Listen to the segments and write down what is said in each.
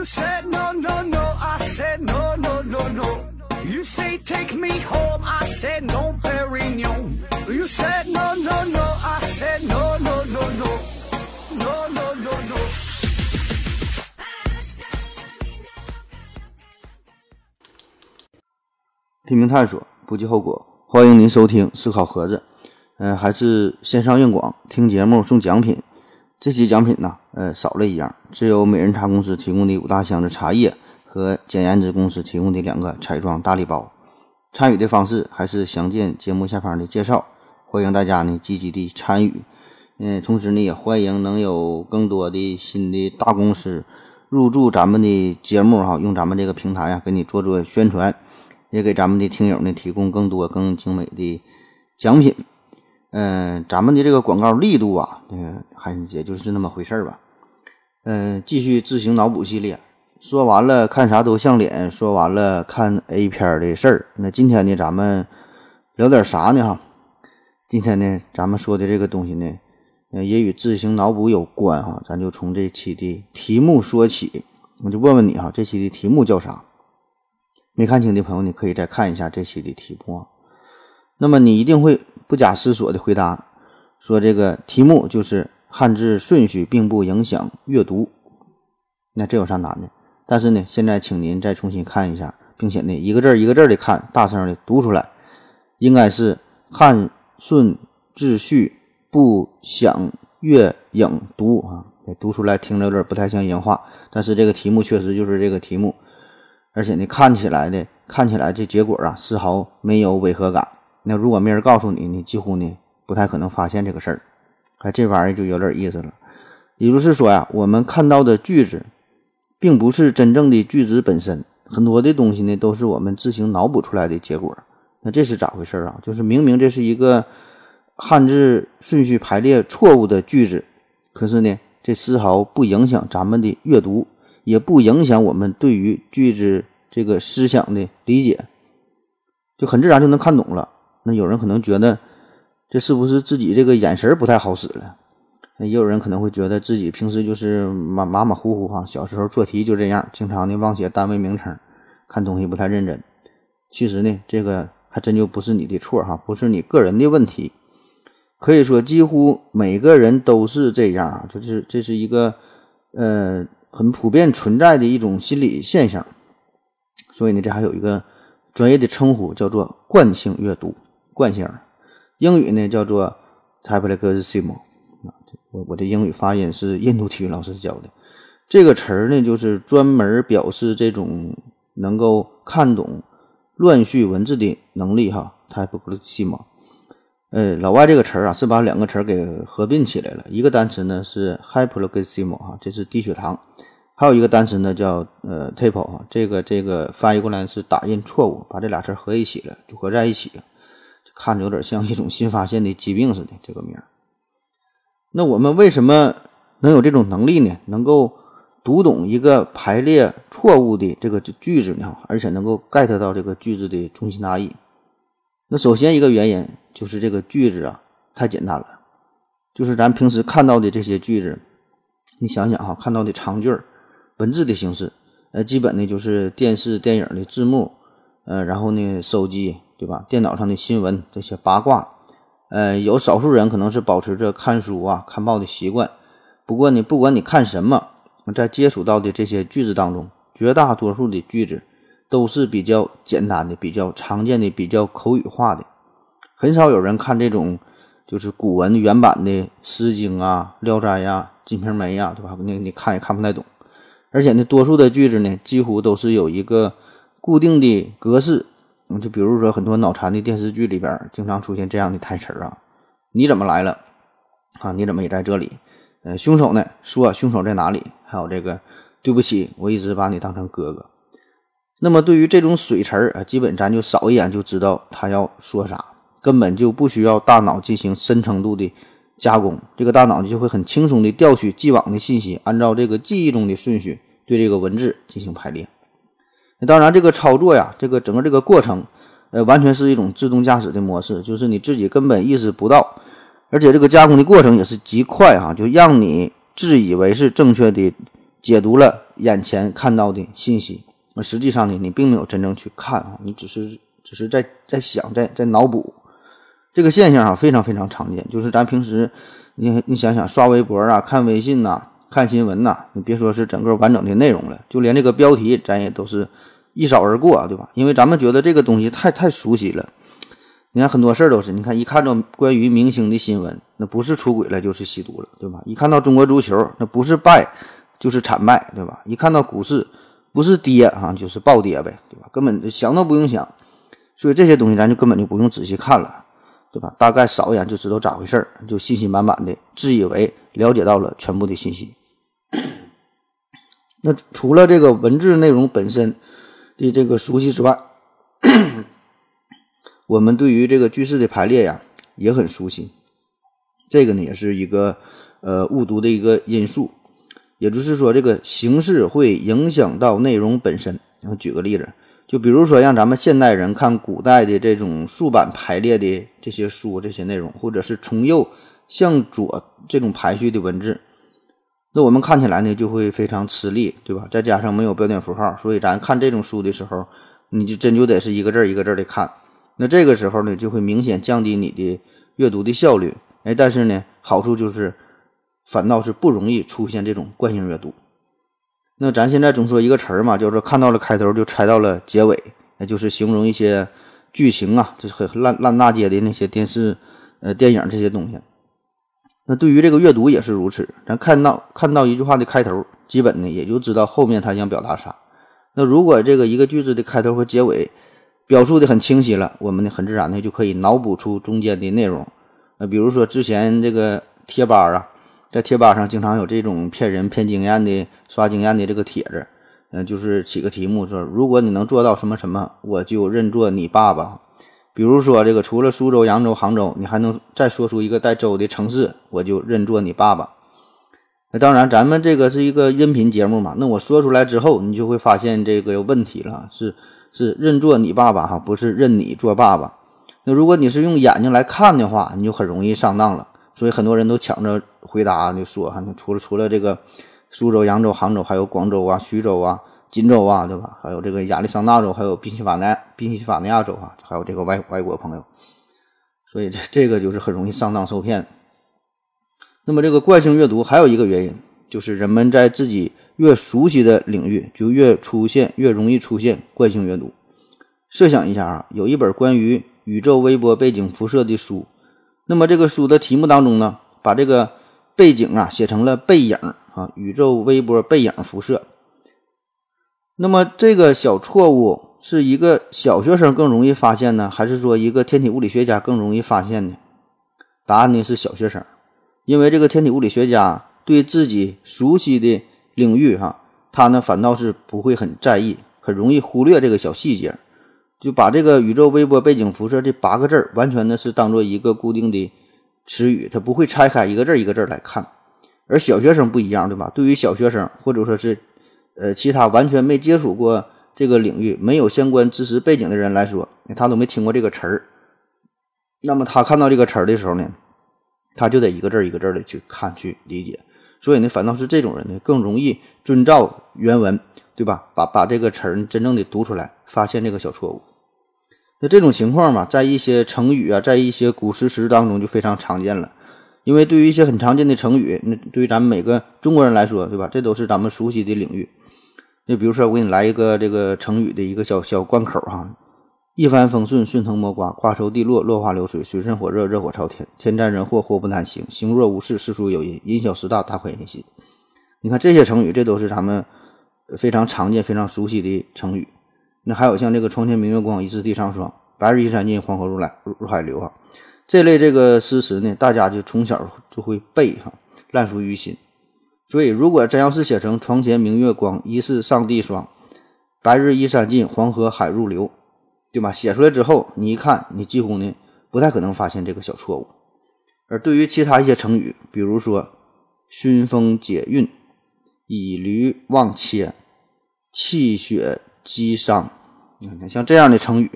You said no, no, no, I said no, no, no, no. You say take me home, I said no, Perignon. You said no, no, no, I said no, no, no, no. No, no, no, no. 拼命探索，不计后果。欢迎您收听思考盒子，嗯、还是线上硬广，听节目送奖品。这期奖品呢，呃，少了一样，只有美人茶公司提供的五大箱子茶叶和简言之公司提供的两个彩妆大礼包。参与的方式还是详见节目下方的介绍，欢迎大家呢积极的参与。嗯，同时呢，也欢迎能有更多的新的大公司入驻咱们的节目哈，用咱们这个平台呀，给你做做宣传，也给咱们的听友呢提供更多更精美的奖品。嗯、咱们的这个广告力度啊，嗯，还也就是那么回事儿吧。嗯、继续自行脑补系列，说完了看啥都像脸，说完了看 A 片的事儿。那今天呢，咱们聊点啥呢？哈，今天呢，咱们说的这个东西呢，呃，也与自行脑补有关哈。咱就从这期的题目说起，我就问问你哈，这期的题目叫啥？没看清的朋友，你可以再看一下这期的题目。那么你一定会不假思索的回答说，这个题目就是汉字顺序并不影响阅读。那这有啥难的？但是呢，现在请您再重新看一下，并且呢，一个字一个字的看，大声的读出来，应该是汉顺秩序不响乐影读啊。读出来听着有点不太像人话，但是这个题目确实就是这个题目，而且呢，看起来的看起来这结果啊，丝毫没有违和感。那如果没人告诉你，你几乎呢不太可能发现这个事儿。哎，这玩意儿就有点意思了。也就是说呀，我们看到的句子，并不是真正的句子本身，很多的东西呢都是我们自行脑补出来的结果。那这是咋回事啊？就是明明这是一个汉字顺序排列错误的句子，可是呢，这丝毫不影响咱们的阅读，也不影响我们对于句子这个思想的理解，就很自然就能看懂了。那有人可能觉得，这是不是自己这个眼神儿不太好使了？那也有人可能会觉得自己平时就是马马马虎虎哈，小时候做题就这样，经常的忘写单位名称，看东西不太认真。其实呢，这个还真就不是你的错哈，不是你个人的问题。可以说，几乎每个人都是这样啊，就是这是一个呃很普遍存在的一种心理现象。所以呢，这还有一个专业的称呼叫做惯性阅读，惯性。英语呢叫做 typologism 啊，我我的英语发音是印度体育老师教的。这个词儿呢，就是专门表示这种能够看懂乱序文字的能力哈，typologism。呃，老外这个词儿啊，是把两个词儿给合并起来了。一个单词呢是 hypoglycemia 哈，这是低血糖；还有一个单词呢叫呃 typo 哈，这个这个翻译过来是打印错误，把这俩词儿合一起了，组合在一起，看着有点像一种新发现的疾病似的这个名儿。那我们为什么能有这种能力呢？能够读懂一个排列错误的这个句子呢？而且能够 get 到这个句子的中心大意？那首先一个原因就是这个句子啊太简单了，就是咱平时看到的这些句子，你想想哈，看到的长句儿，文字的形式，呃，基本呢就是电视、电影的字幕，呃，然后呢手机对吧？电脑上的新闻这些八卦，呃，有少数人可能是保持着看书啊、看报的习惯，不过呢，不管你看什么，在接触到的这些句子当中，绝大多数的句子。都是比较简单的、比较常见的、比较口语化的，很少有人看这种就是古文原版的《诗经》啊、《聊斋》呀、《金瓶梅》呀，对吧？那你看也看不太懂。而且呢，多数的句子呢，几乎都是有一个固定的格式。就比如说很多脑残的电视剧里边，经常出现这样的台词啊：“你怎么来了？啊，你怎么也在这里？呃，凶手呢？说凶手在哪里？还有这个，对不起，我一直把你当成哥哥。”那么对于这种水词儿啊，基本咱就扫一眼就知道他要说啥，根本就不需要大脑进行深程度的加工，这个大脑就会很轻松的调取既往的信息，按照这个记忆中的顺序对这个文字进行排列。当然，这个操作呀，这个整个这个过程，呃，完全是一种自动驾驶的模式，就是你自己根本意识不到，而且这个加工的过程也是极快哈，就让你自以为是正确的解读了眼前看到的信息，那实际上呢，你并没有真正去看啊，你只是只是在在想，在在脑补。这个现象啊，非常非常常见。就是咱平时，你你想想，刷微博啊，看微信呐，看新闻呐，你别说是整个完整的内容了，就连这个标题，咱也都是一扫而过，对吧？因为咱们觉得这个东西太太熟悉了。你看很多事儿都是，你看一看到关于明星的新闻，那不是出轨了就是吸毒了，对吧？一看到中国足球，那不是败就是惨败，对吧？一看到股市，不是跌啊就是暴跌呗，对吧？根本想都不用想，所以这些东西咱就根本就不用仔细看了，对吧？大概扫一眼就知道咋回事儿，就信心满满的自以为了解到了全部的信息。那除了这个文字内容本身的这个熟悉之外，我们对于这个句式的排列呀也很熟悉，这个呢也是一个呃误读的一个因素，也就是说这个形式会影响到内容本身。然后举个例子，就比如说让咱们现代人看古代的这种竖版排列的这些书这些内容，或者是从右向左这种排序的文字，那我们看起来呢就会非常吃力，对吧？再加上没有标点符号，所以咱看这种书的时候，你就真就得是一个字一个字的看。那这个时候呢，就会明显降低你的阅读的效率。哎，但是呢，好处就是，反倒是不容易出现这种惯性阅读。那咱现在总说一个词儿嘛，就是看到了开头就猜到了结尾，那就是形容一些剧情啊，就是很烂烂大街的那些电视、呃电影这些东西。那对于这个阅读也是如此，咱看到看到一句话的开头，基本呢也就知道后面他想表达啥。那如果这个一个句子的开头和结尾，表述的很清晰了，我们呢很自然的就可以脑补出中间的内容。呃，比如说之前这个贴吧啊，在贴吧上经常有这种骗人、骗经验的、刷经验的这个帖子，嗯，就是起个题目说，如果你能做到什么什么，我就认作你爸爸。比如说这个除了苏州、扬州、杭州，你还能再说出一个带州的城市，我就认作你爸爸。那当然，咱们这个是一个音频节目嘛，那我说出来之后，你就会发现这个问题了，是。是认作你爸爸哈，不是认你做爸爸。那如果你是用眼睛来看的话，你就很容易上当了。所以很多人都抢着回答，就说哈，除了除了这个苏州、扬州、杭州，还有广州啊、徐州啊、锦州啊，对吧？还有这个亚利桑那州，还有宾夕法尼、宾夕法尼亚州啊，还有这个外外国朋友。所以这这个就是很容易上当受骗。那么这个惯性阅读还有一个原因，就是人们在自己。越熟悉的领域，就越出现越容易出现惯性阅读。设想一下啊，有一本关于宇宙微波背景辐射的书，那么这个书的题目当中呢，把这个背景啊写成了背影啊，宇宙微波背影辐射。那么这个小错误是一个小学生更容易发现呢，还是说一个天体物理学家更容易发现呢？答案呢是小学生，因为这个天体物理学家对自己熟悉的。领域哈，他呢反倒是不会很在意，很容易忽略这个小细节，就把这个宇宙微波背景辐射这八个字儿完全的是当做一个固定的词语，他不会拆开一个字一个字来看。而小学生不一样，对吧？对于小学生或者说是呃其他完全没接触过这个领域、没有相关知识背景的人来说，他都没听过这个词儿，那么他看到这个词儿的时候呢，他就得一个字儿一个字儿的去看去理解。所以呢，反倒是这种人呢，更容易遵照原文，对吧？把把这个词儿真正的读出来，发现这个小错误。那这种情况嘛，在一些成语啊，在一些古诗词当中就非常常见了。因为对于一些很常见的成语，那对于咱们每个中国人来说，对吧？这都是咱们熟悉的领域。就比如说，我给你来一个这个成语的一个小小关口哈。一帆风顺，顺藤摸瓜，瓜熟蒂落，落花流水，水深火热，热火朝天，天灾人祸，祸不单行，行若无事，事出有因，因小失大，大快人心。你看这些成语，这都是咱们非常常见、非常熟悉的成语。那还有像这个“床前明月光，疑是地上霜”，“白日依山尽，黄河入来入海流”啊，这类这个诗词呢，大家就从小就会背哈，烂熟于心。所以，如果真要是写成“床前明月光，疑是上地霜”，“白日依山尽，黄河海入流”。对吧？写出来之后，你一看，你几乎呢不太可能发现这个小错误。而对于其他一些成语，比如说“熏风解韵”“以驴忘切”“气血积伤”，你看像这样的成语，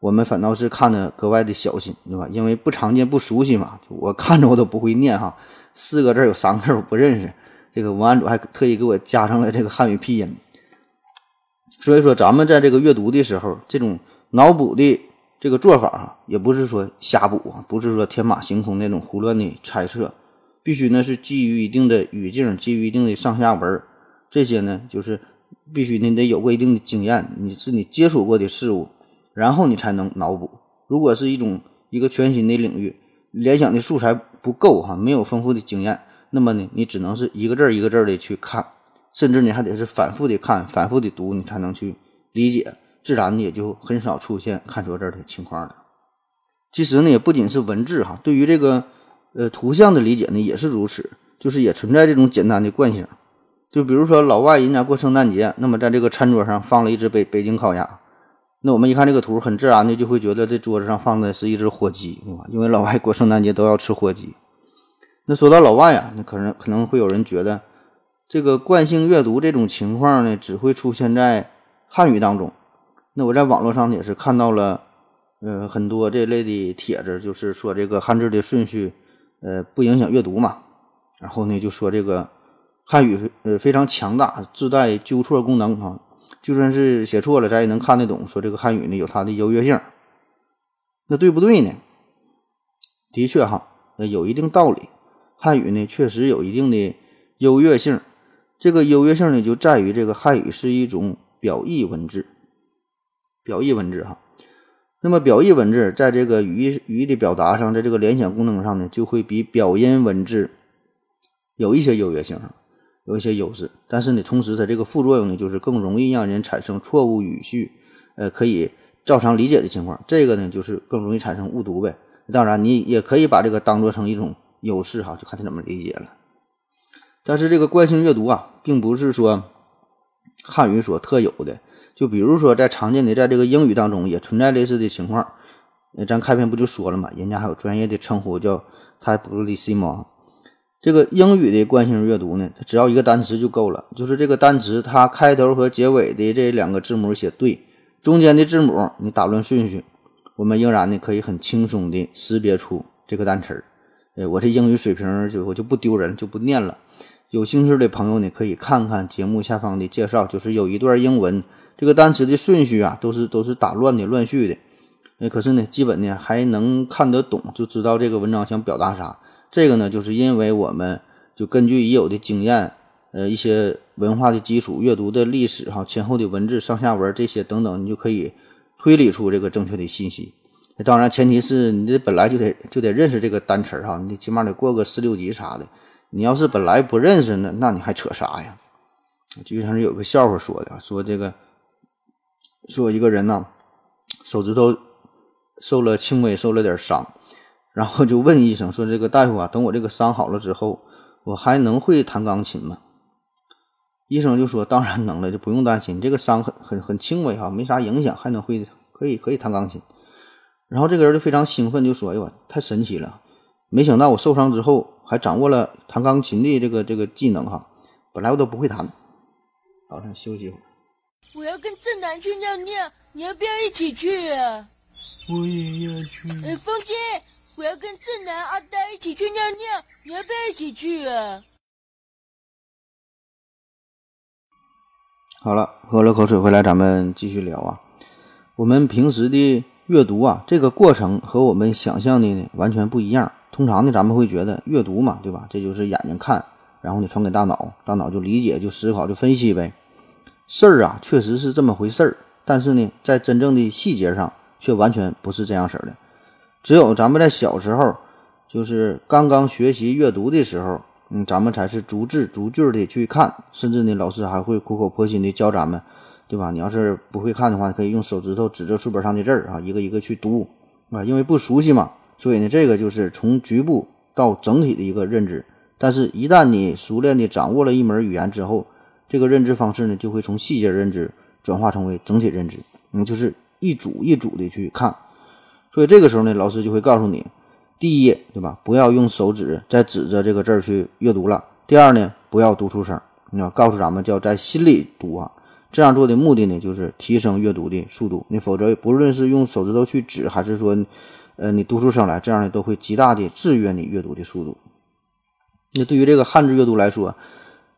我们反倒是看的格外的小心，对吧？因为不常见、不熟悉嘛。我看着我都不会念哈，四个字有三个字我不认识，这个文案组还特意给我加上了这个汉语拼音。所以说，咱们在这个阅读的时候，这种脑补的这个做法哈，也不是说瞎补啊，不是说天马行空那种胡乱的猜测，必须呢是基于一定的语境，基于一定的上下文这些呢就是必须你得有过一定的经验，你是你接触过的事物，然后你才能脑补。如果是一种一个全新的领域，联想的素材不够哈，没有丰富的经验，那么呢，你只能是一个字儿一个字儿的去看。甚至你还得是反复的看、反复的读，你才能去理解，自然也就很少出现看错字的情况了。其实呢，也不仅是文字哈，对于这个呃图像的理解呢也是如此，就是也存在这种简单的惯性。就比如说老外人家过圣诞节，那么在这个餐桌上放了一只北北京烤鸭，那我们一看这个图，很自然的就会觉得这桌子上放的是一只火鸡，对吧？因为老外过圣诞节都要吃火鸡。那说到老外啊，那可能可能会有人觉得。这个惯性阅读这种情况呢，只会出现在汉语当中。那我在网络上也是看到了，呃，很多这类的帖子，就是说这个汉字的顺序，呃，不影响阅读嘛。然后呢，就说这个汉语呃非常强大，自带纠错功能啊，就算是写错了，咱也能看得懂。说这个汉语呢有它的优越性，那对不对呢？的确哈，有一定道理。汉语呢确实有一定的优越性。这个优越性呢，就在于这个汉语是一种表意文字，表意文字哈。那么表意文字在这个语义语义的表达上，在这个联想功能上呢，就会比表音文字有一些优越性，有一些优势。但是呢，同时它这个副作用呢，就是更容易让人产生错误语序，呃，可以照常理解的情况。这个呢，就是更容易产生误读呗。当然，你也可以把这个当做成一种优势哈，就看他怎么理解了。但是这个惯性阅读啊，并不是说汉语所特有的。就比如说，在常见的在这个英语当中，也存在类似的情况。呃，咱开篇不就说了嘛，人家还有专业的称呼叫 typologism。这个英语的惯性阅读呢，它只要一个单词就够了，就是这个单词它开头和结尾的这两个字母写对，中间的字母你打乱顺序，我们仍然呢可以很轻松的识别出这个单词儿。哎，我这英语水平就我就不丢人，就不念了。有兴趣的朋友呢，可以看看节目下方的介绍，就是有一段英文，这个单词的顺序啊，都是都是打乱的、乱序的。哎，可是呢，基本呢还能看得懂，就知道这个文章想表达啥。这个呢，就是因为我们就根据已有的经验，呃，一些文化的基础、阅读的历史哈、前后的文字、上下文这些等等，你就可以推理出这个正确的信息。当然，前提是你这本来就得就得认识这个单词哈，你起码得过个四六级啥的。你要是本来不认识呢，那你还扯啥呀？就像是有个笑话说的，说这个说一个人呢，手指头受了轻微受了点伤，然后就问医生说：“这个大夫啊，等我这个伤好了之后，我还能会弹钢琴吗？”医生就说：“当然能了，就不用担心，这个伤很很很轻微哈，没啥影响，还能会可以可以弹钢琴。”然后这个人就非常兴奋，就说：“哎呦，太神奇了！没想到我受伤之后。”还掌握了弹钢琴的这个这个技能哈，本来我都不会弹。好，咱休息一会儿。我要跟正南去尿尿，你要不要一起去啊？我也要去。哎，风姐，我要跟正南、阿呆一起去尿尿，你要不要一起去啊？好了，喝了口水回来，咱们继续聊啊。我们平时的阅读啊，这个过程和我们想象的呢完全不一样。通常呢，咱们会觉得阅读嘛，对吧？这就是眼睛看，然后呢传给大脑，大脑就理解、就思考、就分析呗。事儿啊，确实是这么回事儿，但是呢，在真正的细节上却完全不是这样式儿的。只有咱们在小时候，就是刚刚学习阅读的时候，嗯，咱们才是逐字逐句的去看，甚至呢，老师还会苦口婆心的教咱们，对吧？你要是不会看的话，可以用手指头指着书本上的字儿啊，一个一个去读啊，因为不熟悉嘛。所以呢，这个就是从局部到整体的一个认知。但是，一旦你熟练的掌握了一门语言之后，这个认知方式呢，就会从细节认知转化成为整体认知。嗯，就是一组一组的去看。所以这个时候呢，老师就会告诉你：第一，对吧？不要用手指再指着这个字儿去阅读了。第二呢，不要读出声。你要告诉咱们，叫在心里读啊。这样做的目的呢，就是提升阅读的速度。你否则，不论是用手指头去指，还是说。呃，你读出声来，这样呢都会极大的制约你阅读的速度。那对于这个汉字阅读来说，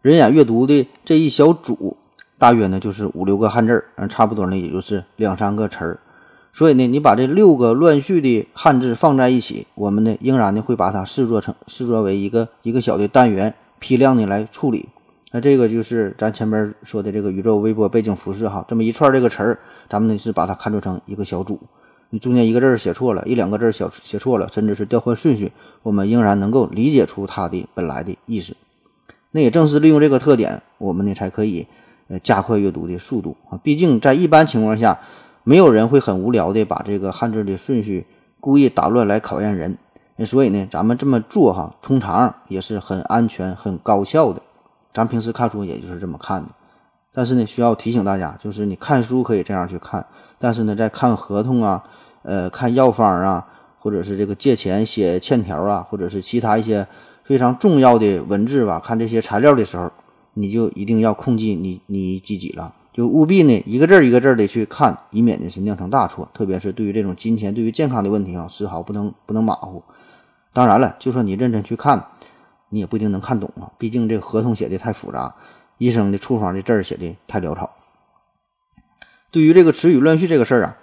人眼阅读的这一小组，大约呢就是五六个汉字儿，嗯，差不多呢也就是两三个词儿。所以呢，你把这六个乱序的汉字放在一起，我们呢仍然呢会把它视作成视作为一个一个小的单元，批量的来处理。那这个就是咱前面说的这个宇宙微波背景辐射哈，这么一串这个词儿，咱们呢是把它看作成一个小组。你中间一个字写错了，一两个字儿写写错了，甚至是调换顺序，我们仍然能够理解出它的本来的意思。那也正是利用这个特点，我们呢才可以呃加快阅读的速度啊。毕竟在一般情况下，没有人会很无聊的把这个汉字的顺序故意打乱来考验人。所以呢，咱们这么做哈，通常也是很安全、很高效的。咱平时看书也就是这么看的。但是呢，需要提醒大家，就是你看书可以这样去看，但是呢，在看合同啊。呃，看药方啊，或者是这个借钱写欠条啊，或者是其他一些非常重要的文字吧，看这些材料的时候，你就一定要控制你你自己了，就务必呢一个字儿一个字儿的去看，以免呢是酿成大错。特别是对于这种金钱、对于健康的问题啊，丝毫不能不能马虎。当然了，就算你认真去看，你也不一定能看懂啊，毕竟这个合同写的太复杂，医生的处方的字儿写的太潦草。对于这个词语乱序这个事儿啊，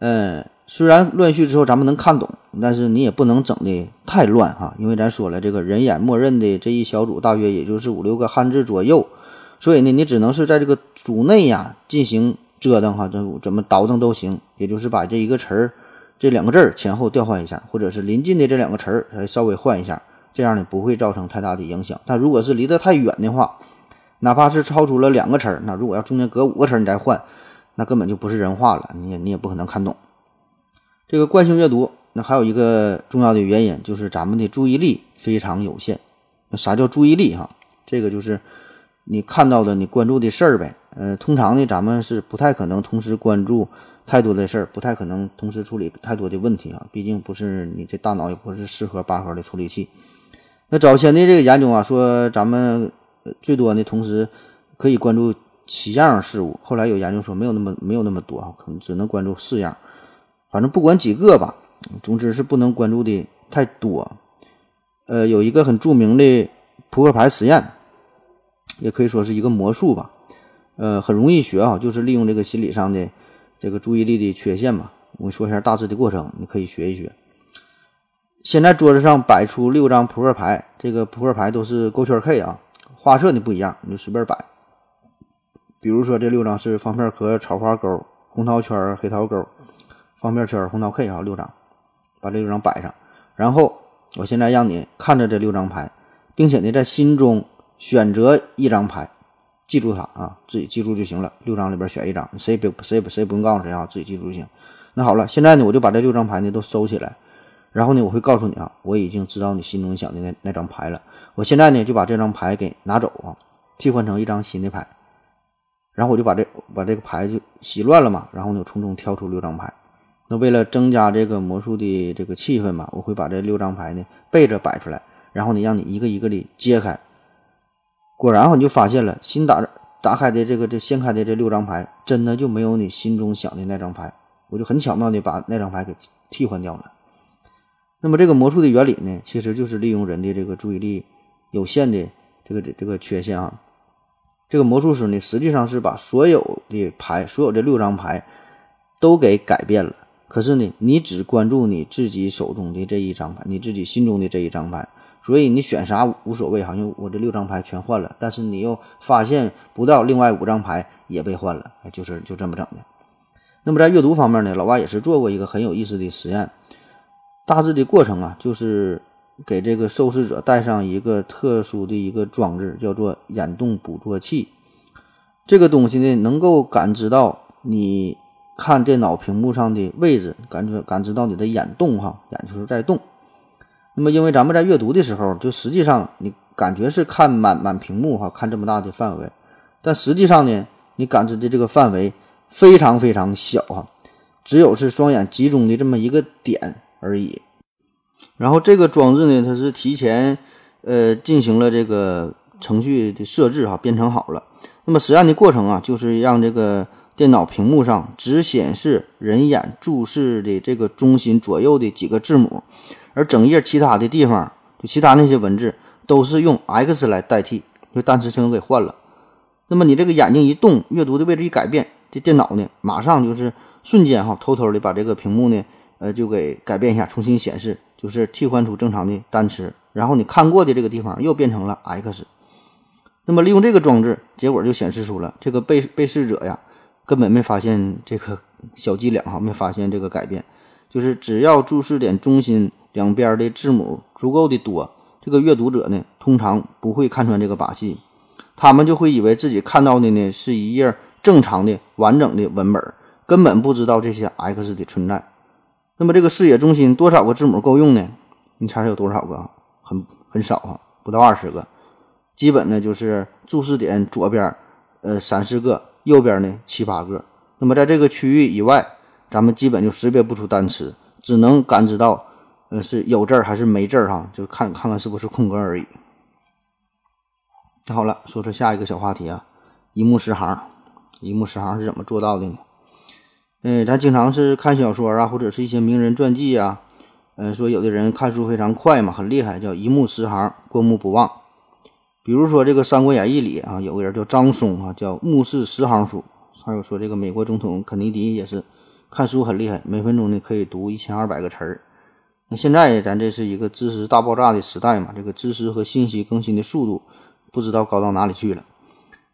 嗯。虽然乱序之后咱们能看懂，但是你也不能整的太乱哈，因为咱说了，这个人眼默认的这一小组大约也就是五六个汉字左右，所以呢，你只能是在这个组内呀进行折腾哈，这怎么倒腾都行，也就是把这一个词儿、这两个字儿前后调换一下，或者是临近的这两个词儿还稍微换一下，这样呢不会造成太大的影响。但如果是离得太远的话，哪怕是超出了两个词儿，那如果要中间隔五个词儿你再换，那根本就不是人话了，你也你也不可能看懂。这个惯性阅读，那还有一个重要的原因就是咱们的注意力非常有限。那啥叫注意力哈？这个就是你看到的、你关注的事儿呗。呃，通常呢，咱们是不太可能同时关注太多的事儿，不太可能同时处理太多的问题啊。毕竟不是你这大脑也不是四核八核的处理器。那早先的这个研究啊，说咱们最多呢同时可以关注七样事物。后来有研究说没有那么没有那么多啊，可能只能关注四样。反正不管几个吧，总之是不能关注的太多。呃，有一个很著名的扑克牌实验，也可以说是一个魔术吧。呃，很容易学啊，就是利用这个心理上的这个注意力的缺陷嘛。我说一下大致的过程，你可以学一学。现在桌子上摆出六张扑克牌，这个扑克牌都是勾圈 K 啊，花色呢不一样，你就随便摆。比如说这六张是方片壳、草花钩、红桃圈、黑桃钩。方片圈、红桃 K 啊，六张，把这六张摆上，然后我现在让你看着这六张牌，并且呢，在心中选择一张牌，记住它啊，自己记住就行了。六张里边选一张，谁也别谁不谁不用告诉谁啊，自己记住就行。那好了，现在呢，我就把这六张牌呢都收起来，然后呢，我会告诉你啊，我已经知道你心中想的那那张牌了。我现在呢就把这张牌给拿走啊，替换成一张新的牌，然后我就把这把这个牌就洗乱了嘛，然后呢从中挑出六张牌。那为了增加这个魔术的这个气氛嘛，我会把这六张牌呢背着摆出来，然后呢让你一个一个的揭开。果然啊，你就发现了新打打开的这个这掀开的这六张牌，真的就没有你心中想的那张牌。我就很巧妙的把那张牌给替换掉了。那么这个魔术的原理呢，其实就是利用人的这个注意力有限的这个这这个缺陷啊。这个魔术师呢，实际上是把所有的牌，所有这六张牌都给改变了。可是呢，你只关注你自己手中的这一张牌，你自己心中的这一张牌，所以你选啥无所谓好像我这六张牌全换了，但是你又发现不到另外五张牌也被换了，就是就这么整的。那么在阅读方面呢，老外也是做过一个很有意思的实验，大致的过程啊，就是给这个受试者带上一个特殊的一个装置，叫做眼动捕捉器，这个东西呢，能够感知到你。看电脑屏幕上的位置，感觉感知到你的眼动哈，眼球在动。那么，因为咱们在阅读的时候，就实际上你感觉是看满满屏幕哈，看这么大的范围，但实际上呢，你感知的这个范围非常非常小哈，只有是双眼集中的这么一个点而已。然后这个装置呢，它是提前呃进行了这个程序的设置哈，编程好了。那么实验的过程啊，就是让这个。电脑屏幕上只显示人眼注视的这个中心左右的几个字母，而整页其他的地方，就其他那些文字都是用 X 来代替。就单词全给换了。那么你这个眼睛一动，阅读的位置一改变，这电脑呢，马上就是瞬间哈，偷偷的把这个屏幕呢，呃，就给改变一下，重新显示，就是替换出正常的单词，然后你看过的这个地方又变成了 X。那么利用这个装置，结果就显示出了这个被被试者呀，根本没发现这个小伎俩哈，没发现这个改变，就是只要注视点中心两边的字母足够的多，这个阅读者呢，通常不会看穿这个把戏，他们就会以为自己看到的呢是一页正常的完整的文本，根本不知道这些 X 的存在。那么这个视野中心多少个字母够用呢？你猜猜有多少个？很很少啊，不到二十个。基本呢就是注视点左边，呃三四个，右边呢七八个。那么在这个区域以外，咱们基本就识别不出单词，只能感知到，呃是有字儿还是没字儿哈，就看看看是不是空格而已。那好了，说说下一个小话题啊，一目十行，一目十行是怎么做到的呢？嗯，咱经常是看小说啊，或者是一些名人传记啊，呃说有的人看书非常快嘛，很厉害，叫一目十行，过目不忘。比如说这个《三国演义》里啊，有个人叫张松啊，叫目视十行书。还有说这个美国总统肯尼迪也是看书很厉害，每分钟呢可以读一千二百个词儿。那现在咱这是一个知识大爆炸的时代嘛，这个知识和信息更新的速度不知道高到哪里去了。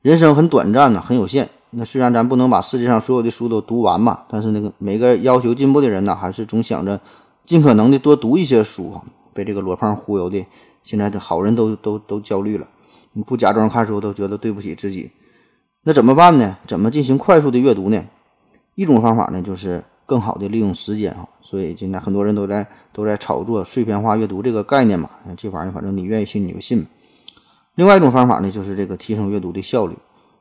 人生很短暂呢，很有限。那虽然咱不能把世界上所有的书都读完嘛，但是那个每个要求进步的人呢，还是总想着尽可能的多读一些书啊。被这个罗胖忽悠的，现在的好人都都都焦虑了。你不假装看书都觉得对不起自己，那怎么办呢？怎么进行快速的阅读呢？一种方法呢，就是更好的利用时间啊。所以现在很多人都在都在炒作碎片化阅读这个概念嘛。这玩意儿反正你愿意信你就信。另外一种方法呢，就是这个提升阅读的效率。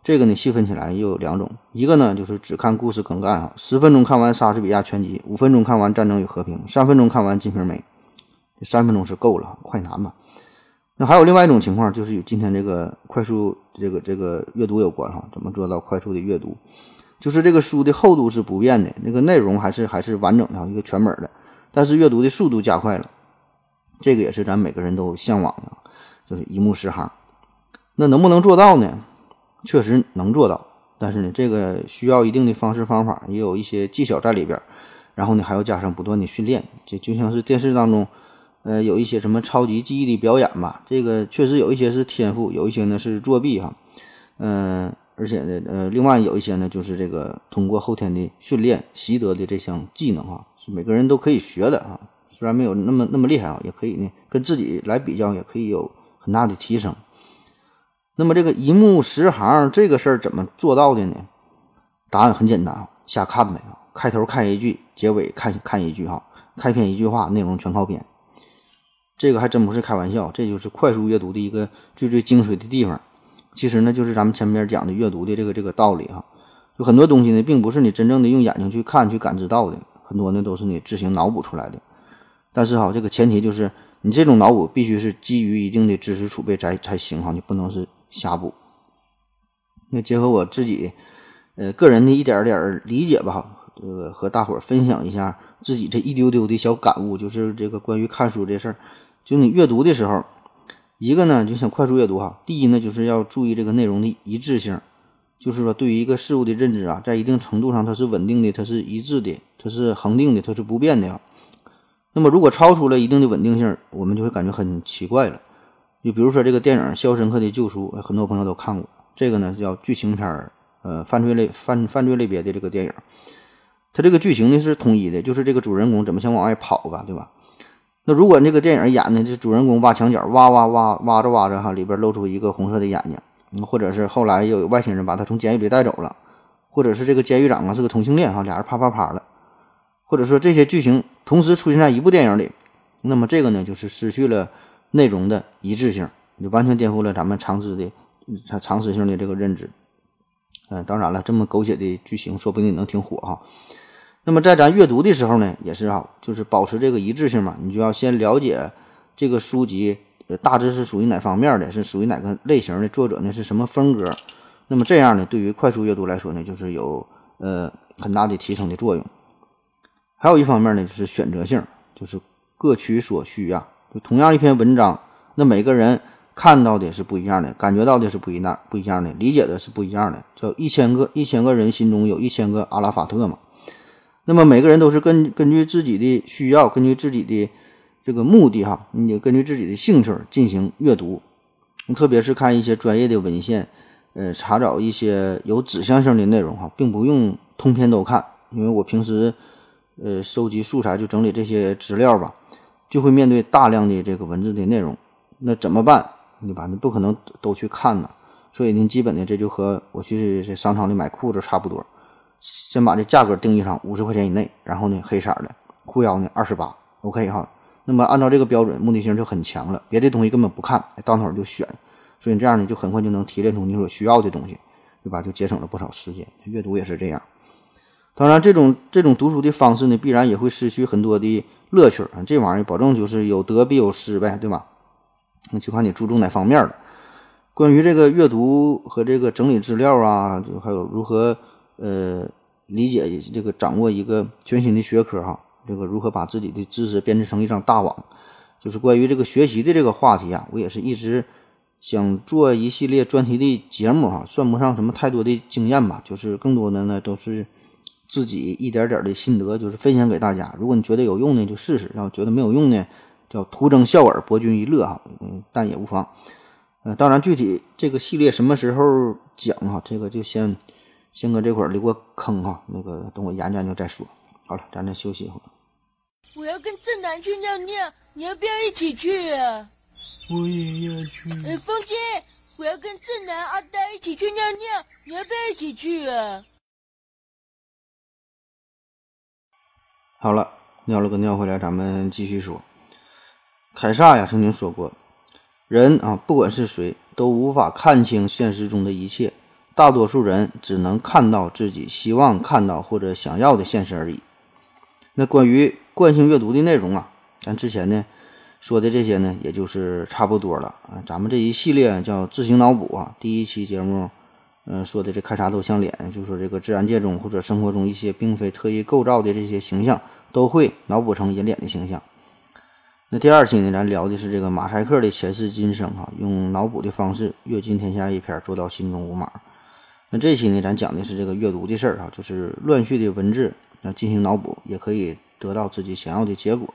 这个呢细分起来又有两种，一个呢就是只看故事梗概啊，十分钟看完莎士比亚全集，五分钟看完战争与和平，三分钟看完金瓶梅，这三分钟是够了，快男嘛。那还有另外一种情况，就是与今天这个快速这个这个阅读有关哈。怎么做到快速的阅读？就是这个书的厚度是不变的，那个内容还是还是完整的，一个全本的，但是阅读的速度加快了。这个也是咱每个人都向往的，就是一目十行。那能不能做到呢？确实能做到，但是呢，这个需要一定的方式方法，也有一些技巧在里边。然后呢，还要加上不断的训练，就就像是电视当中。呃，有一些什么超级记忆的表演吧，这个确实有一些是天赋，有一些呢是作弊哈。嗯，而且呢，呃，另外有一些呢，就是这个通过后天的训练习得的这项技能哈，是每个人都可以学的啊。虽然没有那么那么厉害啊，也可以呢跟自己来比较，也可以有很大的提升。那么这个一目十行这个事儿怎么做到的呢？答案很简单啊，瞎看呗。开头看一句，结尾看看一句哈，开篇一句话，内容全靠编。这个还真不是开玩笑，这就是快速阅读的一个最最精髓的地方。其实呢，就是咱们前面讲的阅读的这个这个道理哈。有很多东西呢，并不是你真正的用眼睛去看去感知到的，很多呢都是你自行脑补出来的。但是哈，这个前提就是你这种脑补必须是基于一定的知识储备才才行哈，你不能是瞎补。那结合我自己呃个人的一点点理解吧，呃，和大伙儿分享一下自己这一丢丢的小感悟，就是这个关于看书这事儿。就你阅读的时候，一个呢就想快速阅读哈。第一呢，就是要注意这个内容的一致性，就是说对于一个事物的认知啊，在一定程度上它是稳定的，它是一致的，它是恒定的，它是不变的。那么如果超出了一定的稳定性，我们就会感觉很奇怪了。就比如说这个电影《肖申克的救赎》，很多朋友都看过。这个呢叫剧情片儿，呃，犯罪类犯犯罪类别的这个电影，它这个剧情呢是统一的，就是这个主人公怎么想往外跑吧，对吧？那如果那个电影演的这主人公挖墙角，挖挖挖挖着挖着哈，里边露出一个红色的眼睛，或者是后来又有外星人把他从监狱里带走了，或者是这个监狱长啊是个同性恋哈，俩人啪啪啪的，或者说这些剧情同时出现在一部电影里，那么这个呢就是失去了内容的一致性，就完全颠覆了咱们常识的常常识性的这个认知。嗯，当然了，这么狗血的剧情说不定能挺火哈。那么在咱阅读的时候呢，也是啊，就是保持这个一致性嘛。你就要先了解这个书籍，大致是属于哪方面的，是属于哪个类型的，作者呢是什么风格。那么这样呢，对于快速阅读来说呢，就是有呃很大的提升的作用。还有一方面呢，就是选择性，就是各取所需呀。就同样一篇文章，那每个人看到的是不一样的，感觉到的是不一样不一样的，理解的是不一样的。叫一千个一千个人心中有一千个阿拉法特嘛。那么每个人都是根根据自己的需要，根据自己的这个目的哈，你根据自己的兴趣进行阅读。特别是看一些专业的文献，呃，查找一些有指向性的内容哈，并不用通篇都看。因为我平时呃收集素材就整理这些资料吧，就会面对大量的这个文字的内容，那怎么办？对吧？你不可能都去看呢。所以呢，基本的这就和我去商场里买裤子差不多。先把这价格定义上五十块钱以内，然后呢，黑色的裤腰呢二十八，OK 哈。那么按照这个标准，目的性就很强了。别的东西根本不看，当头就选，所以这样呢，就很快就能提炼出你所需要的东西，对吧？就节省了不少时间。阅读也是这样。当然，这种这种读书的方式呢，必然也会失去很多的乐趣啊。这玩意儿保证就是有得必有失呗，对吧？那就看你注重哪方面了。关于这个阅读和这个整理资料啊，就还有如何。呃，理解这个掌握一个全新的学科哈，这个如何把自己的知识编织成一张大网，就是关于这个学习的这个话题啊，我也是一直想做一系列专题的节目哈，算不上什么太多的经验吧，就是更多的呢都是自己一点点的心得，就是分享给大家。如果你觉得有用呢，就试试；要觉得没有用呢，叫徒增笑耳，博君一乐哈，嗯，但也无妨。呃，当然具体这个系列什么时候讲哈，这个就先。先搁这块儿留个坑哈，那个等我研究研究再说。好了，咱再休息一会儿。我要跟正南去尿尿，你要不要一起去啊？我也要去。哎，风姐，我要跟正南、阿呆一起去尿尿，你要不要一起去啊？好了，尿了个尿回来，咱们继续说。凯撒呀曾经说过，人啊，不管是谁，都无法看清现实中的一切。大多数人只能看到自己希望看到或者想要的现实而已。那关于惯性阅读的内容啊，咱之前呢说的这些呢，也就是差不多了啊。咱们这一系列叫自行脑补啊，第一期节目，嗯，说的这看啥都像脸，就说这个自然界中或者生活中一些并非特意构造的这些形象，都会脑补成人脸的形象。那第二期呢，咱聊的是这个马赛克的前世今生哈，用脑补的方式阅尽天下一篇，做到心中无码。那这期呢，咱讲的是这个阅读的事儿啊，就是乱序的文字啊，进行脑补也可以得到自己想要的结果。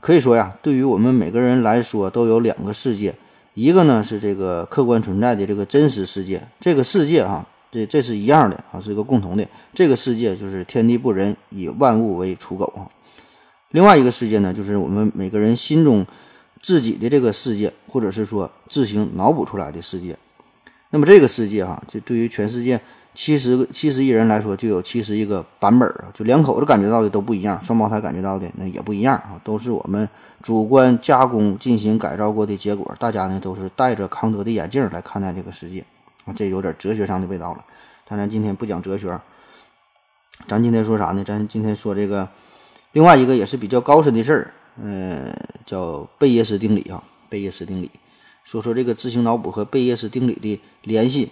可以说呀，对于我们每个人来说，都有两个世界，一个呢是这个客观存在的这个真实世界，这个世界哈，这这是一样的啊，是一个共同的。这个世界就是天地不仁，以万物为刍狗啊。另外一个世界呢，就是我们每个人心中自己的这个世界，或者是说自行脑补出来的世界。那么这个世界哈，就对于全世界七十个七十亿人来说，就有七十亿个版本啊，就两口子感觉到的都不一样，双胞胎感觉到的那也不一样啊，都是我们主观加工进行改造过的结果。大家呢都是戴着康德的眼镜来看待这个世界啊，这有点哲学上的味道了。但咱今天不讲哲学，咱今天说啥呢？咱今天说这个另外一个也是比较高深的事儿，嗯，叫贝叶斯定理啊，贝叶斯定理。说说这个自行脑补和贝叶斯定理的联系。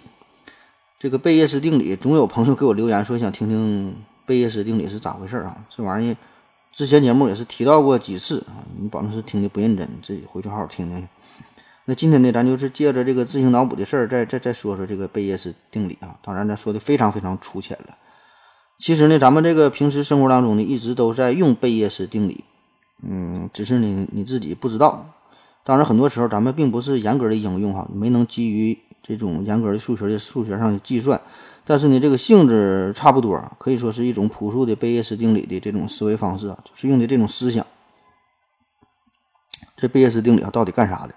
这个贝叶斯定理，总有朋友给我留言说想听听贝叶斯定理是咋回事啊？这玩意儿之前节目也是提到过几次啊，你保证是听的不认真，自己回去好好听听去。那今天呢，咱就是借着这个自行脑补的事儿，再再再说说这个贝叶斯定理啊。当然，咱说的非常非常粗浅了。其实呢，咱们这个平时生活当中呢，一直都在用贝叶斯定理，嗯，只是呢你自己不知道。当然，很多时候咱们并不是严格的应用哈，没能基于这种严格的数学的数学上的计算，但是呢，这个性质差不多，可以说是一种朴素的贝叶斯定理的这种思维方式啊，就是用的这种思想。这贝叶斯定理啊，到底干啥的？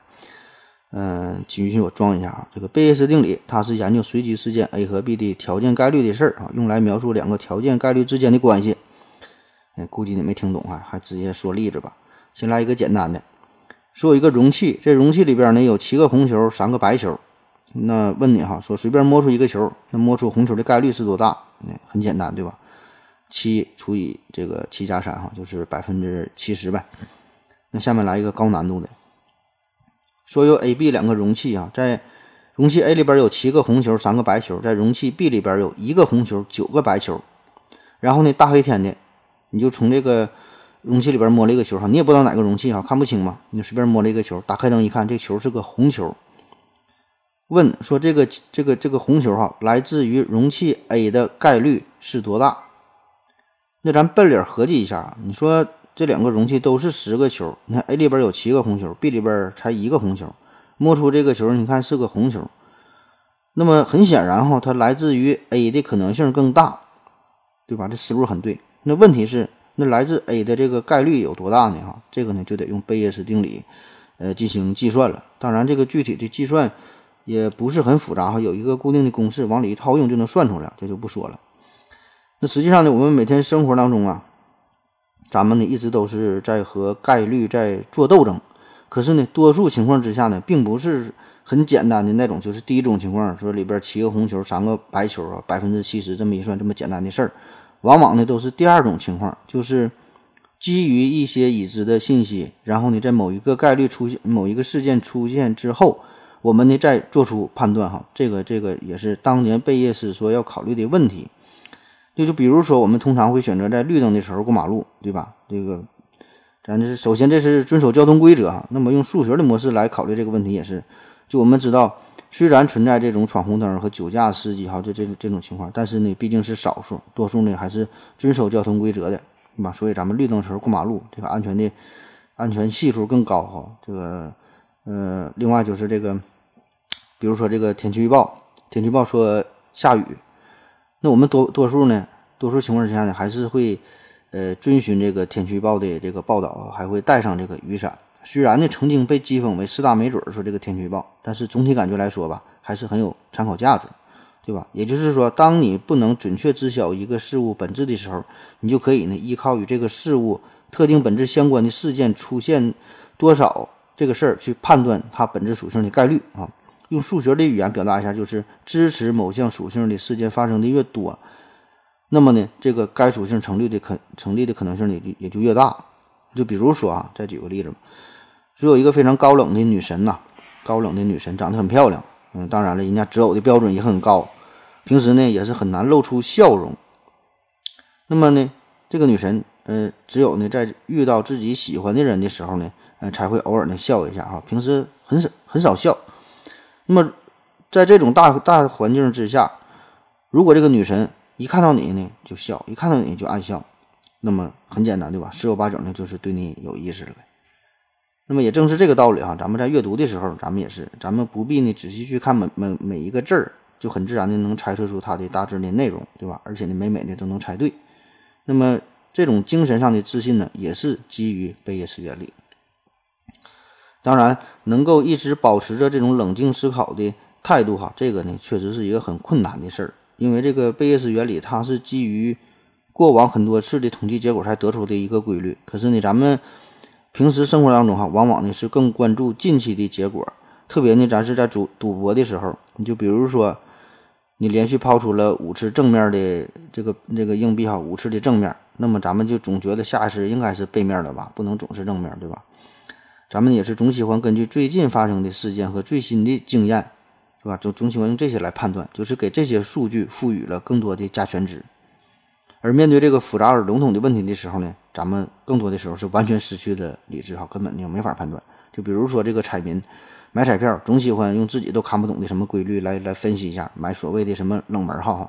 嗯，请允许我装一下啊，这个贝叶斯定理它是研究随机事件 A 和 B 的条件概率的事儿啊，用来描述两个条件概率之间的关系。哎，估计你没听懂啊，还直接说例子吧。先来一个简单的。说一个容器，这容器里边呢有七个红球，三个白球。那问你哈，说随便摸出一个球，那摸出红球的概率是多大？那很简单，对吧？七除以这个七加三哈，就是百分之七十呗。那下面来一个高难度的，说有 A、B 两个容器啊，在容器 A 里边有七个红球，三个白球，在容器 B 里边有一个红球，九个白球。然后呢，大黑天的，你就从这个。容器里边摸了一个球哈，你也不知道哪个容器哈，看不清嘛，你就随便摸了一个球，打开灯一看，这球是个红球。问说这个这个这个红球哈，来自于容器 A 的概率是多大？那咱笨脸合计一下啊，你说这两个容器都是十个球，你看 A 里边有七个红球，B 里边才一个红球，摸出这个球，你看是个红球，那么很显然哈，它来自于 A 的可能性更大，对吧？这思路很对。那问题是，那来自 A 的这个概率有多大呢？哈，这个呢就得用贝叶斯定理，呃，进行计算了。当然，这个具体的计算也不是很复杂哈，有一个固定的公式，往里一套用就能算出来，这就不说了。那实际上呢，我们每天生活当中啊，咱们呢一直都是在和概率在做斗争。可是呢，多数情况之下呢，并不是很简单的那种，就是第一种情况，说里边七个红球，三个白球啊，百分之七十这么一算这么简单的事儿。往往呢都是第二种情况，就是基于一些已知的信息，然后呢在某一个概率出现、某一个事件出现之后，我们呢再做出判断哈。这个这个也是当年贝叶斯说要考虑的问题。就就比如说，我们通常会选择在绿灯的时候过马路，对吧？这个，咱这是首先这是遵守交通规则哈。那么用数学的模式来考虑这个问题也是，就我们知道，虽然存在这种闯红灯和酒驾司机哈，就这种这种情况，但是呢毕竟是少数，多数呢还是遵守交通规则的，对吧？所以咱们绿灯时候过马路，这个安全的安全系数更高哈。这个，呃，另外就是这个，比如说这个天气预报，天气预报说下雨。那我们多多数呢，多数情况之下呢，还是会，呃，遵循这个天气预报的这个报道，还会带上这个雨伞。虽然呢，曾经被讥讽为四大没准儿，说这个天气预报，但是总体感觉来说吧，还是很有参考价值，对吧？也就是说，当你不能准确知晓一个事物本质的时候，你就可以呢，依靠与这个事物特定本质相关的事件出现多少这个事儿，去判断它本质属性的概率啊。用数学的语言表达一下，就是支持某项属性的事件发生的越多，那么呢，这个该属性成立的可成立的可能性也就也就越大。就比如说啊，再举个例子吧，说有一个非常高冷的女神呐，高冷的女神长得很漂亮，嗯，当然了，人家择偶的标准也很高，平时呢也是很难露出笑容。那么呢，这个女神，呃，只有呢在遇到自己喜欢的人的时候呢，呃，才会偶尔呢笑一下哈，平时很少很少笑。那么，在这种大大环境之下，如果这个女神一看到你呢就笑，一看到你就暗笑，那么很简单对吧？十有八九呢就是对你有意思了呗。那么也正是这个道理哈，咱们在阅读的时候，咱们也是，咱们不必呢仔细去看每每每一个字儿，就很自然的能猜测出它的大致的内容，对吧？而且呢，每每的都能猜对。那么这种精神上的自信呢，也是基于贝叶斯原理。当然，能够一直保持着这种冷静思考的态度，哈，这个呢，确实是一个很困难的事儿。因为这个贝叶斯原理，它是基于过往很多次的统计结果才得出的一个规律。可是呢，咱们平时生活当中，哈，往往呢是更关注近期的结果。特别呢，咱是在赌赌博的时候，你就比如说，你连续抛出了五次正面的这个这个硬币，哈，五次的正面，那么咱们就总觉得下一次应该是背面的吧，不能总是正面对吧？咱们也是总喜欢根据最近发生的事件和最新的经验，是吧？总总喜欢用这些来判断，就是给这些数据赋予了更多的加权值。而面对这个复杂而笼统的问题的时候呢，咱们更多的时候是完全失去了理智，哈，根本就没法判断。就比如说这个彩民买彩票，总喜欢用自己都看不懂的什么规律来来分析一下，买所谓的什么冷门哈，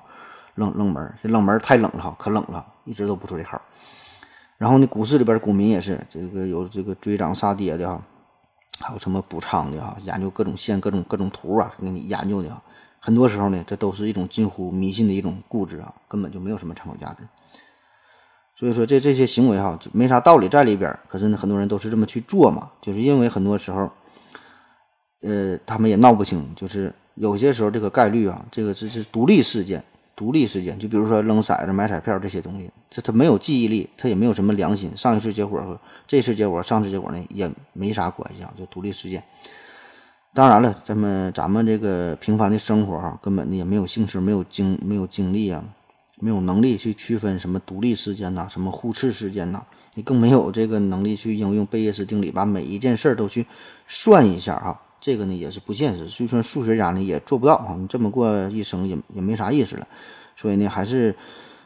冷冷门，这冷门太冷了哈，可冷了，一直都不出这号。然后呢，股市里边股民也是这个有这个追涨杀跌的哈，还有什么补仓的哈，研究各种线、各种各种图啊，给你研究的哈。很多时候呢，这都是一种近乎迷信的一种固执啊，根本就没有什么参考价值。所以说，这这些行为哈，没啥道理在里边。可是呢，很多人都是这么去做嘛，就是因为很多时候，呃，他们也闹不清，就是有些时候这个概率啊，这个这是独立事件。独立事件，就比如说扔骰子、买彩票这些东西，这他没有记忆力，他也没有什么良心。上一次结果和这次结果、上次结果呢也没啥关系啊，就独立事件。当然了，咱们咱们这个平凡的生活哈，根本呢也没有兴趣、没有精、没有精力啊，没有能力去区分什么独立事件呐，什么互斥事件呐，你更没有这个能力去应用贝叶斯定理，把每一件事儿都去算一下哈。这个呢也是不现实，就算数学家呢也做不到啊！你这么过一生也也没啥意思了，所以呢还是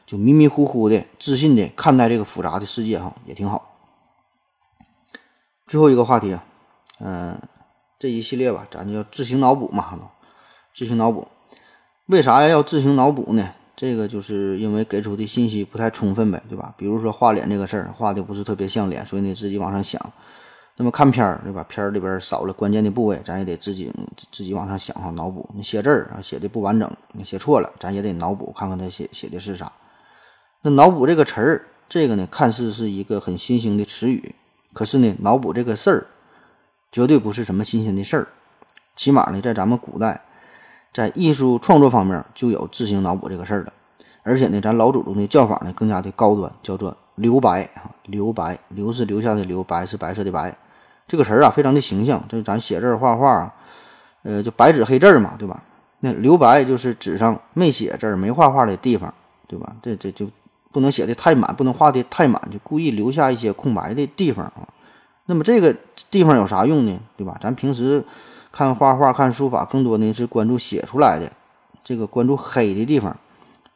就迷迷糊糊的、自信的看待这个复杂的世界哈，也挺好。最后一个话题啊，嗯、这一系列吧，咱就叫自行脑补嘛，自行脑补。为啥要自行脑补呢？这个就是因为给出的信息不太充分呗，对吧？比如说画脸这个事儿，画的不是特别像脸，所以你自己往上想。那么看片儿，对吧？片儿里边少了关键的部位，咱也得自己自己往上想哈，脑补。你写字儿啊，写的不完整，你写错了，咱也得脑补，看看他写写的是啥。那脑补这个词儿，这个呢，看似是一个很新兴的词语，可是呢，脑补这个事儿，绝对不是什么新鲜的事儿。起码呢，在咱们古代，在艺术创作方面就有自行脑补这个事儿了。而且呢，咱老祖宗的叫法呢更加的高端，叫做留白啊，留白，留是留下的留，白是白色的白。这个词儿啊，非常的形象，就是咱写字儿画画啊，呃，就白纸黑字嘛，对吧？那留白就是纸上没写字儿、没画画的地方，对吧？这这就不能写的太满，不能画的太满，就故意留下一些空白的地方啊。那么这个地方有啥用呢？对吧？咱平时看画画、看书法，更多呢是关注写出来的，这个关注黑的地方。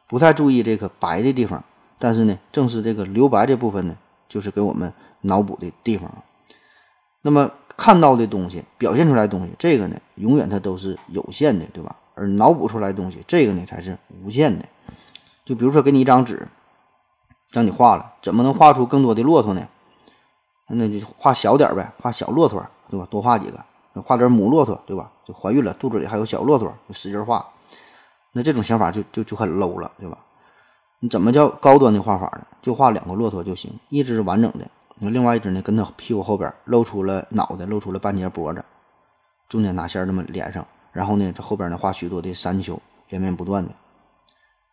不太注意这个白的地方，但是呢，正是这个留白这部分呢，就是给我们脑补的地方。那么看到的东西，表现出来的东西，这个呢，永远它都是有限的，对吧？而脑补出来的东西，这个呢，才是无限的。就比如说给你一张纸，让你画了，怎么能画出更多的骆驼呢？那就画小点呗，画小骆驼，对吧？多画几个，画点母骆驼，对吧？就怀孕了，肚子里还有小骆驼，就使劲画。那这种想法就就就很 low 了，对吧？你怎么叫高端的画法呢？就画两个骆驼就行，一只完整的，那另外一只呢，跟它屁股后边露出了脑袋，露出了半截脖子，中间拿线这么连上，然后呢，这后边呢画许多的山丘，连绵不断的。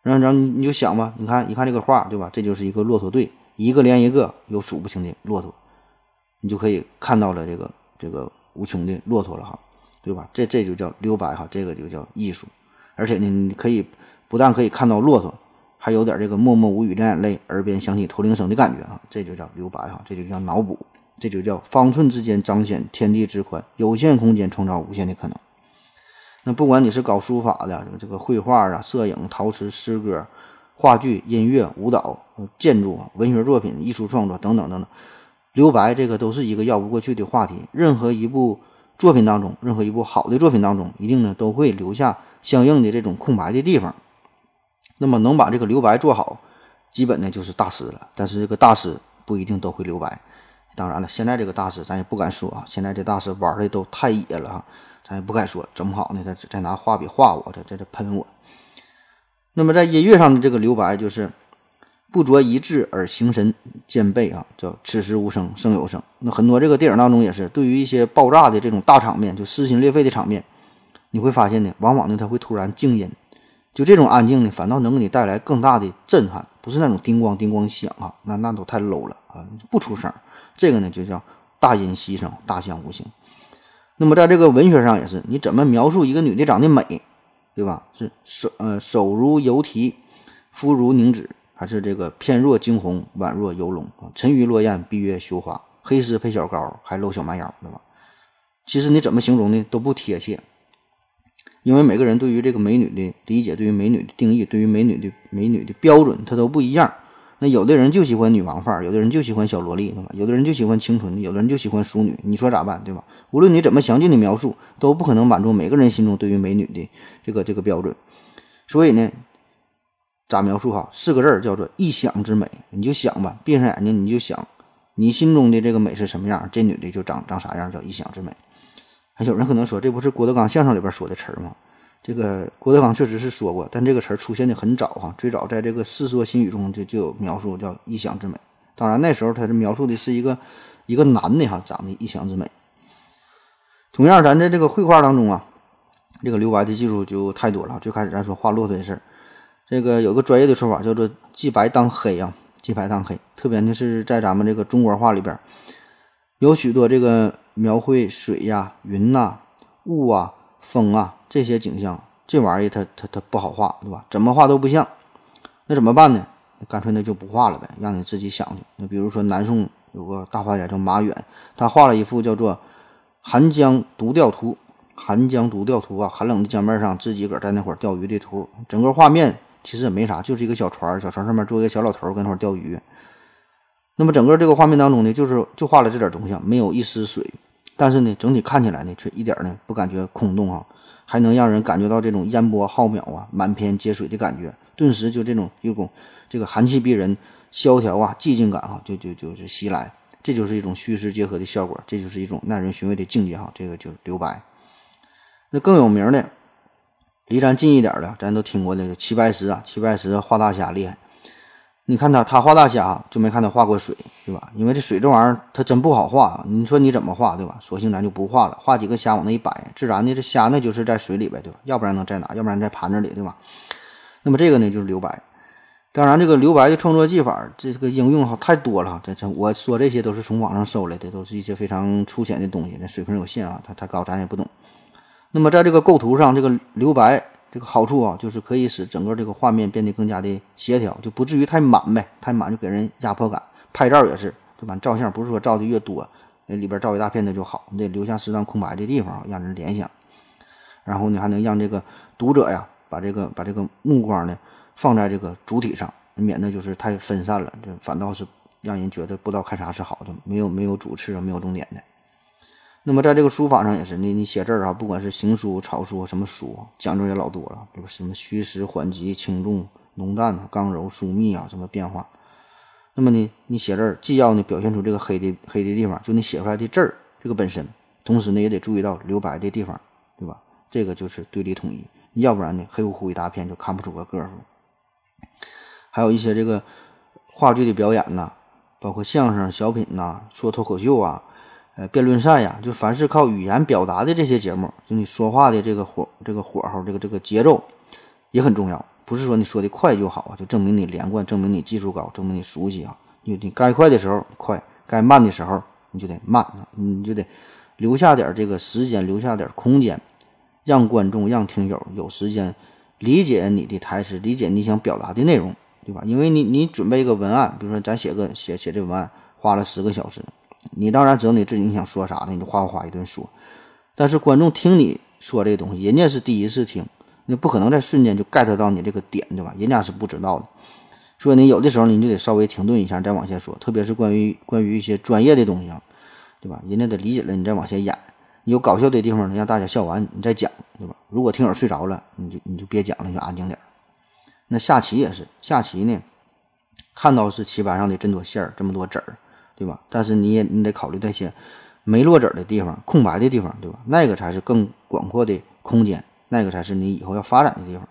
然后，然后你你就想吧，你看一看这个画，对吧？这就是一个骆驼队，一个连一个，有数不清的骆驼，你就可以看到了这个这个无穷的骆驼了哈，对吧？这这就叫留白哈，这个就叫艺术。而且呢，你可以不但可以看到骆驼，还有点这个默默无语的眼泪，耳边响起驼铃声的感觉啊，这就叫留白哈，这就叫脑补，这就叫方寸之间彰显天地之宽，有限空间创造无限的可能。那不管你是搞书法的，这个绘画啊、摄影、陶瓷、诗歌、话剧、音乐、舞蹈、建筑、文学作品、艺术创作等等等等，留白这个都是一个绕不过去的话题。任何一部作品当中，任何一部好的作品当中，一定呢都会留下相应的这种空白的地方。那么能把这个留白做好，基本呢就是大师了。但是这个大师不一定都会留白。当然了，现在这个大师咱也不敢说啊，现在这大师玩的都太野了哈，咱也不敢说，整不好呢，他再拿画笔画我，他在这喷我。那么在音乐上的这个留白就是不着一致而形神兼备啊，叫此时无声胜有声。那很多这个电影当中也是，对于一些爆炸的这种大场面，就撕心裂肺的场面，你会发现呢，往往呢它会突然静音，就这种安静呢，反倒能给你带来更大的震撼，不是那种叮咣叮咣响啊，那那都太 low 了啊，不出声。这个呢就叫大音希声，大象无形。那么在这个文学上也是，你怎么描述一个女的长得美，对吧？是手呃手如油提，肤如凝脂，还是这个翩若惊鸿，宛若游龙啊？沉鱼落雁，闭月羞花，黑丝配小高，还露小蛮腰，对吧？其实你怎么形容呢都不贴切，因为每个人对于这个美女的理解，对于美女的定义，对于美女的美女的标准，它都不一样。那有的人就喜欢女王范儿，有的人就喜欢小萝莉，对吧？有的人就喜欢清纯的，有的人就喜欢淑女。你说咋办，对吧？无论你怎么详尽的描述，都不可能满足每个人心中对于美女的这个这个标准。所以呢，咋描述哈？四个字儿叫做一想之美。你就想吧，闭上眼睛你就想，你心中的这个美是什么样，这女的就长长啥样，叫一想之美。还有人可能说，这不是郭德纲相声里边说的词儿吗？这个郭德纲确实是说过，但这个词儿出现的很早哈，最早在这个《世说新语》中就就有描述，叫“一想之美”。当然那时候他是描述的是一个一个男的哈，长得一想之美。同样，咱在这个绘画当中啊，这个留白的技术就太多了。最开始咱说画骆驼的事儿，这个有个专业的说法叫做“既白当黑”啊，“既白当黑”。特别呢是在咱们这个中国画里边，有许多这个描绘水呀、云呐、雾啊、风啊。这些景象，这玩意儿它它它不好画，对吧？怎么画都不像，那怎么办呢？干脆那就不画了呗，让你自己想去。那比如说南宋有个大画家叫马远，他画了一幅叫做《寒江独钓图》。寒江独钓图啊，寒冷的江面上自己个儿在那会儿钓鱼的图。整个画面其实也没啥，就是一个小船，小船上面坐一个小老头儿跟那会儿钓鱼。那么整个这个画面当中呢，就是就画了这点东西，没有一丝水，但是呢，整体看起来呢，却一点呢不感觉空洞啊，还能让人感觉到这种烟波浩渺啊、满篇皆水的感觉，顿时就这种一种这个寒气逼人、萧条啊、寂静感哈，就就就是袭来，这就是一种虚实结合的效果，这就是一种耐人寻味的境界哈，这个就是留白。那更有名的，离咱近一点的，咱都听过那个齐白石啊，齐白石画大虾厉害。你看他，他画大虾就没看他画过水，对吧？因为这水这玩意儿，它真不好画。你说你怎么画，对吧？索性咱就不画了，画几个虾往那一摆，自然的这虾那就是在水里呗，对吧？要不然能在哪？要不然在盘子里，对吧？那么这个呢，就是留白。当然，这个留白的创作技法，这个应用哈太多了。这这我说这些都是从网上搜来的，都是一些非常粗浅的东西，那水平有限啊，它太高咱也不懂。那么在这个构图上，这个留白。这个好处啊，就是可以使整个这个画面变得更加的协调，就不至于太满呗，太满就给人压迫感。拍照也是，对吧？照相不是说照的越多，那里边照一大片的就好，你得留下适当空白的地方，让人联想。然后呢，还能让这个读者呀，把这个把这个目光呢放在这个主体上，免得就是太分散了，这反倒是让人觉得不知道看啥是好的，没有没有主次啊，没有重点的。那么在这个书法上也是，你你写字儿啊，不管是行书、草书什么书，讲究也老多了，比如什么虚实缓急、轻重浓淡、刚柔疏密啊，什么变化。那么呢，你写字儿既要呢表现出这个黑的黑的地方，就你写出来的字儿这个本身，同时呢也得注意到留白的地方，对吧？这个就是对立统一，要不然呢黑乎乎一大片就看不出个个数。还有一些这个话剧的表演呐，包括相声、小品呐，说脱口秀啊。呃，辩论赛呀，就凡是靠语言表达的这些节目，就你说话的这个火、这个火候、这个这个节奏也很重要。不是说你说的快就好啊，就证明你连贯，证明你技术高，证明你熟悉啊。你你该快的时候快，该慢的时候你就得慢，你就得留下点这个时间，留下点空间，让观众、让听友有时间理解你的台词，理解你想表达的内容，对吧？因为你你准备一个文案，比如说咱写个写写这文案，花了十个小时。你当然知道你自己你想说啥呢，你就哗哗哗一顿说。但是观众听你说这个东西，人家是第一次听，你不可能在瞬间就 get 到你这个点，对吧？人家是不知道的。所以你有的时候你就得稍微停顿一下，再往下说。特别是关于关于一些专业的东西，对吧？人家得理解了，你再往下演。有搞笑的地方呢，让大家笑完，你再讲，对吧？如果听友睡着了，你就你就别讲了，你就安静点。那下棋也是，下棋呢，看到是棋盘上的这么多线儿，这么多子儿。对吧？但是你也你得考虑那些没落子的地方、空白的地方，对吧？那个才是更广阔的空间，那个才是你以后要发展的地方。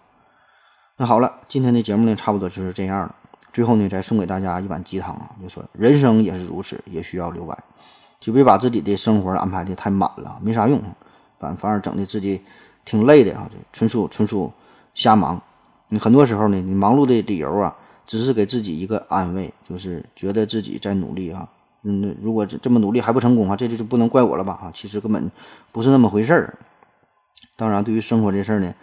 那好了，今天的节目呢，差不多就是这样了。最后呢，再送给大家一碗鸡汤啊，就说人生也是如此，也需要留白，就别把自己的生活安排的太满了，没啥用，反反而整的自己挺累的啊，纯属纯属瞎忙。你很多时候呢，你忙碌的理由啊。只是给自己一个安慰，就是觉得自己在努力啊。嗯，如果这这么努力还不成功啊，这就就不能怪我了吧？哈，其实根本不是那么回事儿。当然，对于生活这事儿呢，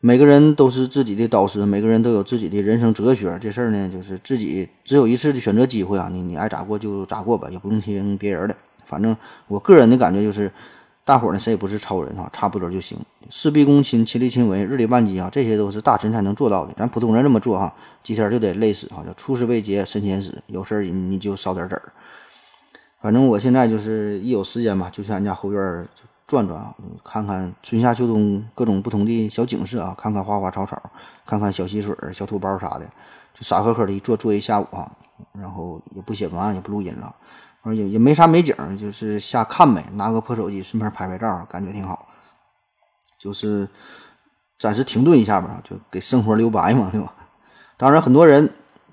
每个人都是自己的导师，每个人都有自己的人生哲学。这事儿呢，就是自己只有一次的选择机会啊。你你爱咋过就咋过吧，也不用听别人的。反正我个人的感觉就是。大伙儿呢，谁也不是超人哈，差不多就行。事必躬亲，亲力亲为，日理万机啊，这些都是大神才能做到的。咱普通人这么做哈，几天就得累死哈。叫出师未捷身先死，有事儿你就烧点纸儿。反正我现在就是一有时间吧，就去俺家后院就转转啊，看看春夏秋冬各种不同的小景色啊，看看花花草草，看看小溪水、小土包啥的，就傻呵呵的一坐坐一下午啊。然后也不写文案，也不录音了。也也没啥美景，就是瞎看呗，拿个破手机顺便拍拍照，感觉挺好。就是暂时停顿一下吧，就给生活留白嘛，对吧？当然，很多人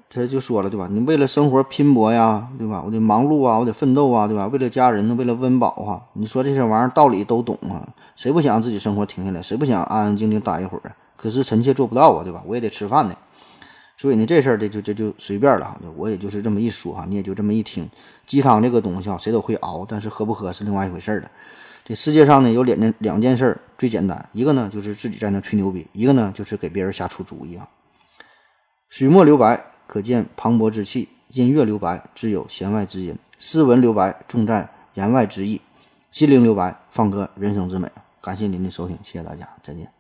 他就说了，对吧？你为了生活拼搏呀，对吧？我得忙碌啊，我得奋斗啊，对吧？为了家人，为了温饱啊，你说这些玩意儿道理都懂啊，谁不想自己生活停下来？谁不想安安静静待一会儿啊？可是臣妾做不到啊，对吧？我也得吃饭呢。所以呢，这事儿这就这就随便了哈，我也就是这么一说哈，你也就这么一听。鸡汤这个东西啊，谁都会熬，但是喝不喝是另外一回事儿了。这世界上呢，有两件两件事最简单，一个呢就是自己在那吹牛逼，一个呢就是给别人瞎出主意啊。水墨留白，可见磅礴之气；音乐留白，自有弦外之音；诗文留白，重在言外之意；心灵留白，放歌人生之美。感谢您的收听，谢谢大家，再见。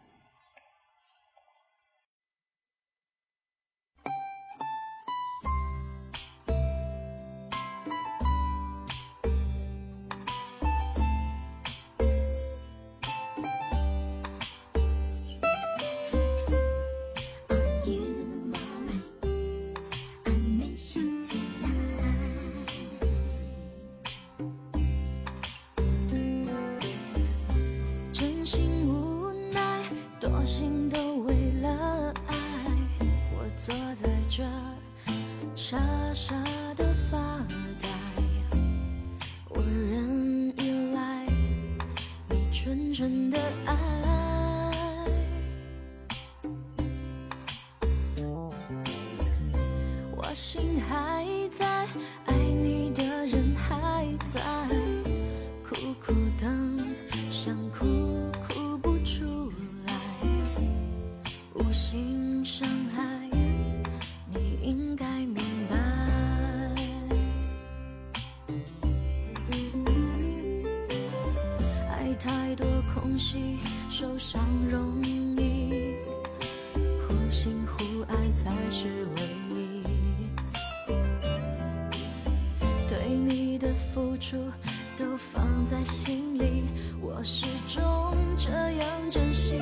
心里我始终这样珍惜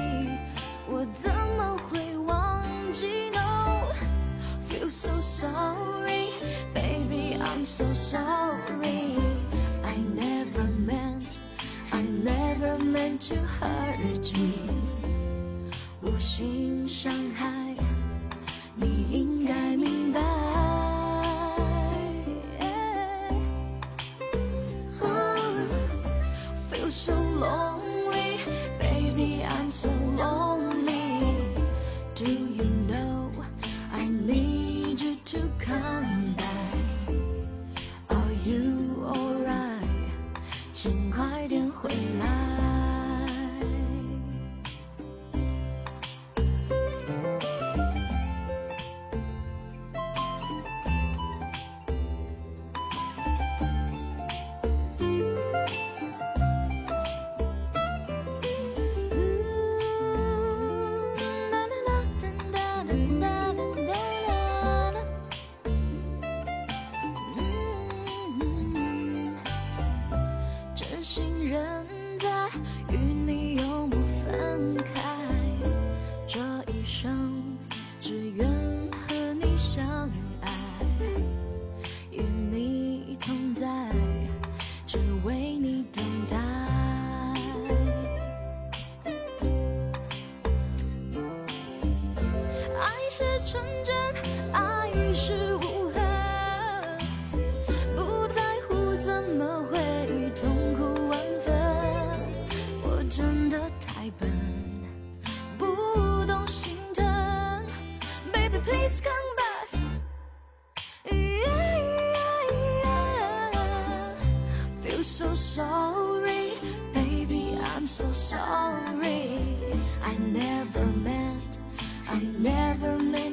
我怎么会忘记 no feel so sorry baby i'm so sorry 手笼里。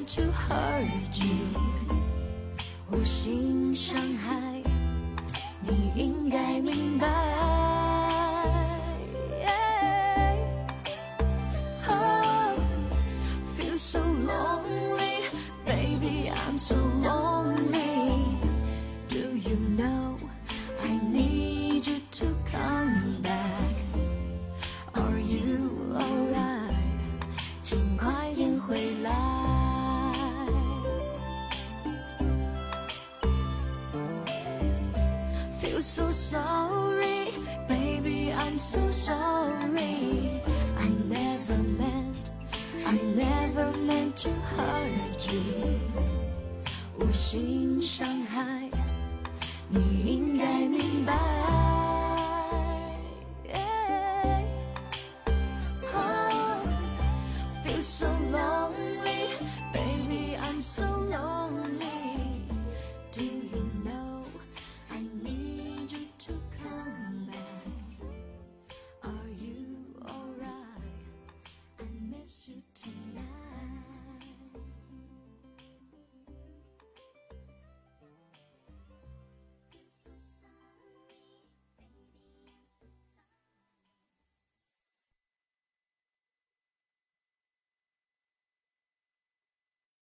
to hurt you 无心伤害你应该明白。